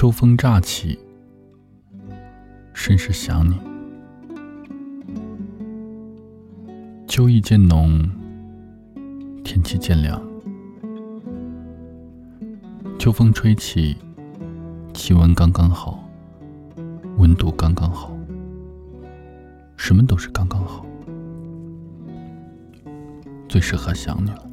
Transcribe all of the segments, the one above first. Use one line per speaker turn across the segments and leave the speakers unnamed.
秋风乍起，甚是想你。秋意渐浓，天气渐凉。秋风吹起，气温刚刚好，温度刚刚好，什么都是刚刚好，最适合想你了。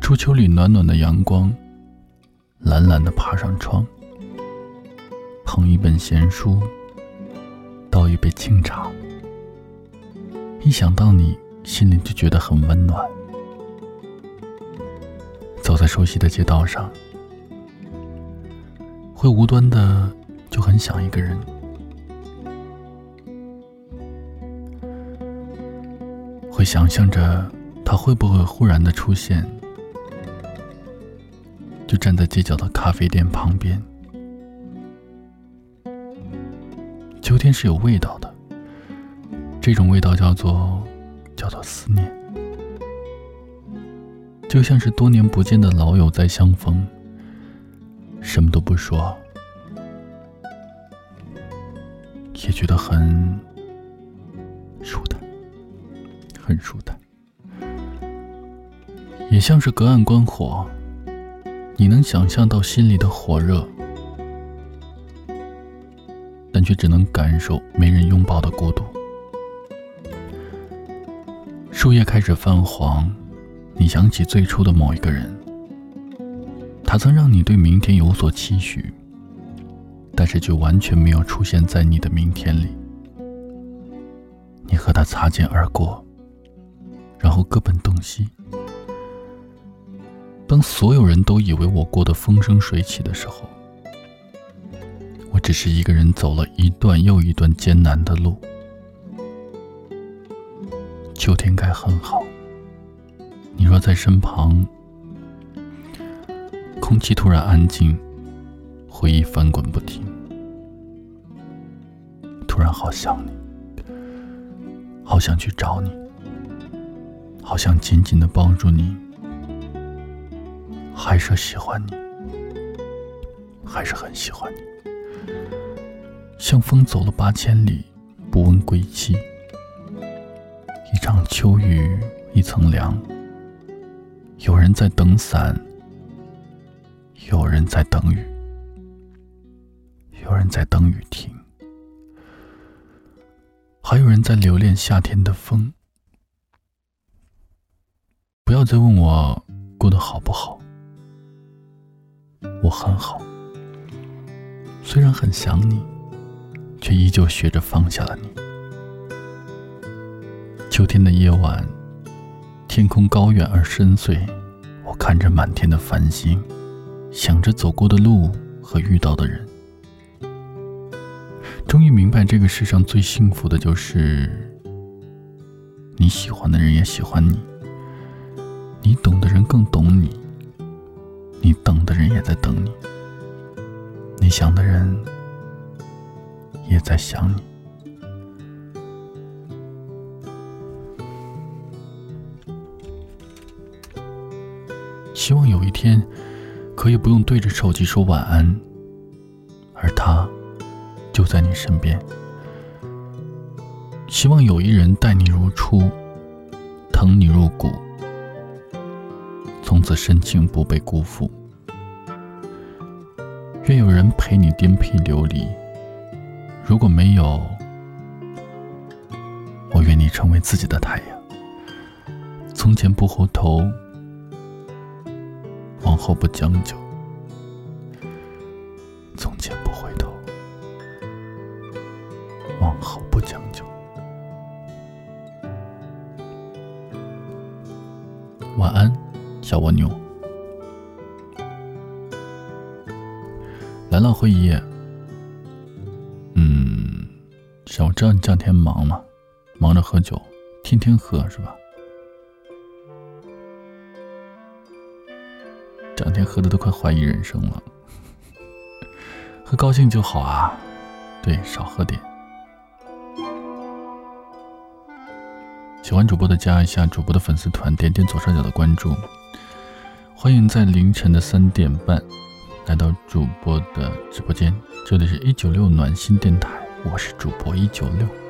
初秋里暖暖的阳光，懒懒的爬上窗，捧一本闲书，倒一杯清茶。一想到你，心里就觉得很温暖。走在熟悉的街道上，会无端的就很想一个人，会想象着他会不会忽然的出现，就站在街角的咖啡店旁边。秋天是有味道的。这种味道叫做叫做思念，就像是多年不见的老友再相逢，什么都不说，也觉得很舒坦，很舒坦。也像是隔岸观火，你能想象到心里的火热，但却只能感受没人拥抱的孤独。树叶开始泛黄，你想起最初的某一个人，他曾让你对明天有所期许，但是却完全没有出现在你的明天里。你和他擦肩而过，然后各奔东西。当所有人都以为我过得风生水起的时候，我只是一个人走了一段又一段艰难的路。秋天该很好。你若在身旁，空气突然安静，回忆翻滚不停，突然好想你，好想去找你，好想紧紧的抱住你，还是喜欢你，还是很喜欢你，像风走了八千里，不问归期。一场秋雨一层凉，有人在等伞，有人在等雨，有人在等雨停，还有人在留恋夏天的风。不要再问我过得好不好，我很好，虽然很想你，却依旧学着放下了你。秋天的夜晚，天空高远而深邃。我看着满天的繁星，想着走过的路和遇到的人，终于明白，这个世上最幸福的就是你喜欢的人也喜欢你，你懂的人更懂你，你等的人也在等你，你想的人也在想你。希望有一天，可以不用对着手机说晚安，而他就在你身边。希望有一人待你如初，疼你入骨，从此深情不被辜负。愿有人陪你颠沛流离，如果没有，我愿你成为自己的太阳，从前不回头。往后不将就，从前不回头，往后不将就。晚安，小蜗牛。来了会议。嗯，我知道你这两天忙嘛，忙着喝酒，天天喝是吧？这两天喝的都快怀疑人生了，喝高兴就好啊，对，少喝点。喜欢主播的加一下主播的粉丝团，点点左上角的关注。欢迎在凌晨的三点半来到主播的直播间，这里是一九六暖心电台，我是主播一九六。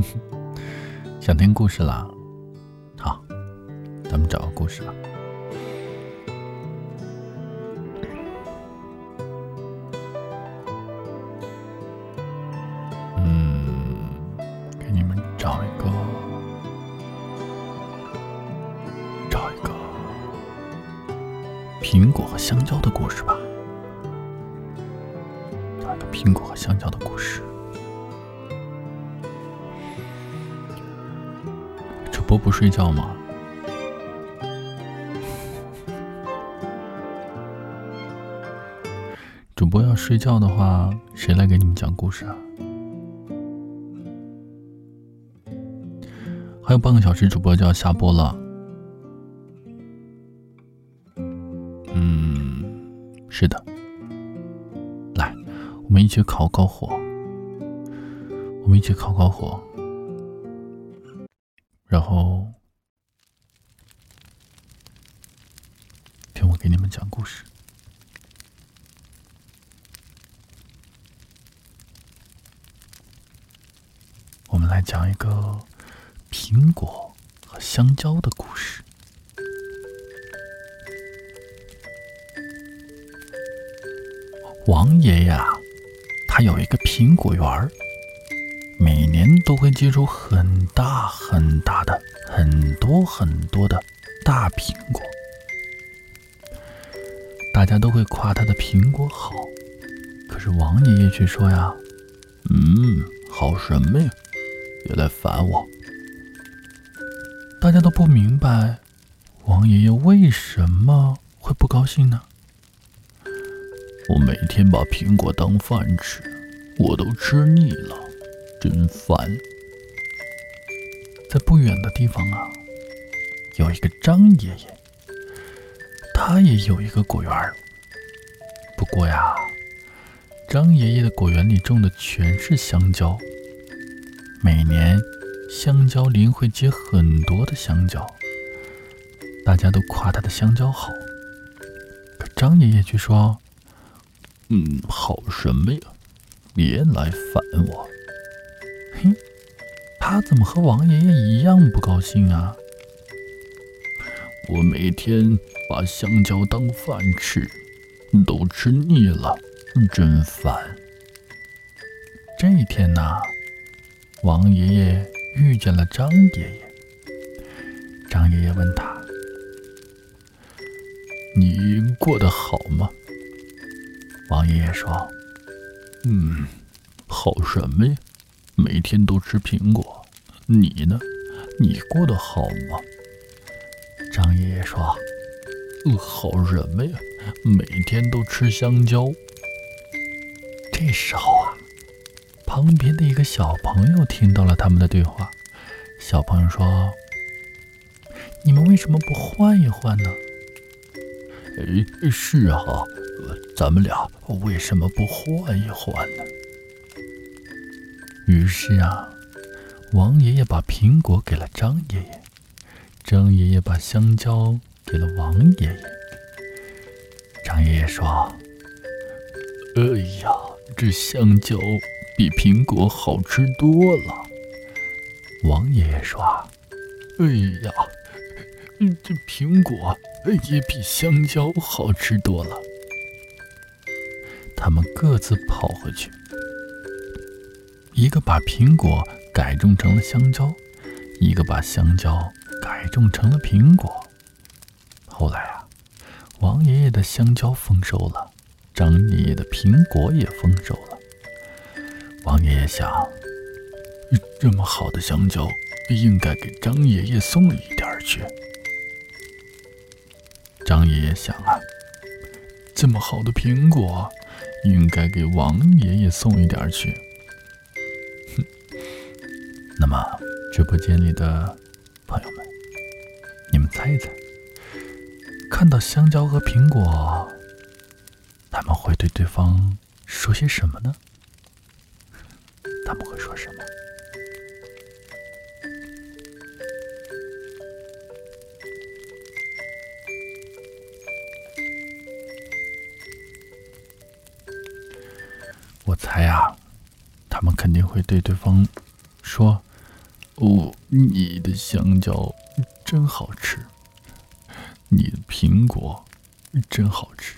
想听故事啦？好，咱们找个故事吧。嗯，给你们找一个，找一个苹果和香蕉的故事吧。找一个苹果和香蕉的故事。主播不睡觉吗？主播要睡觉的话，谁来给你们讲故事啊？还有半个小时，主播就要下播了。嗯，是的。来，我们一起烤烤火。我们一起烤烤火。然后，听我给你们讲故事。我们来讲一个苹果和香蕉的故事。王爷爷，他有一个苹果园儿。年都会结出很大很大的、很多很多的大苹果，大家都会夸他的苹果好。可是王爷爷却说呀：“嗯，好什么呀？别来烦我。”大家都不明白，王爷爷为什么会不高兴呢？我每天把苹果当饭吃，我都吃腻了。真烦！在不远的地方啊，有一个张爷爷，他也有一个果园不过呀，张爷爷的果园里种的全是香蕉，每年香蕉林会结很多的香蕉，大家都夸他的香蕉好。可张爷爷却说：“嗯，好什么呀？别来烦我。”嘿，他怎么和王爷爷一样不高兴啊？我每天把香蕉当饭吃，都吃腻了，真烦。这一天呐，王爷爷遇见了张爷爷。张爷爷问他：“你过得好吗？”王爷爷说：“嗯，好什么呀？”每天都吃苹果，你呢？你过得好吗？张爷爷说：“好什么呀？每天都吃香蕉。”这时候啊，旁边的一个小朋友听到了他们的对话。小朋友说：“你们为什么不换一换呢？”哎，是啊，咱们俩为什么不换一换呢？于是啊，王爷爷把苹果给了张爷爷，张爷爷把香蕉给了王爷爷。张爷爷说：“哎呀，这香蕉比苹果好吃多了。”王爷爷说：“哎呀，这苹果也比香蕉好吃多了。”他们各自跑回去。一个把苹果改种成了香蕉，一个把香蕉改种成了苹果。后来啊，王爷爷的香蕉丰收了，张爷爷的苹果也丰收了。王爷爷想，这么好的香蕉，应该给张爷爷送一点去。张爷爷想啊，这么好的苹果，应该给王爷爷送一点去。那么，直播间里的朋友们，你们猜一猜，看到香蕉和苹果，他们会对对方说些什么呢？他们会说什么？我猜啊，他们肯定会对对方说：“哦，你的香蕉真好吃，你的苹果真好吃。”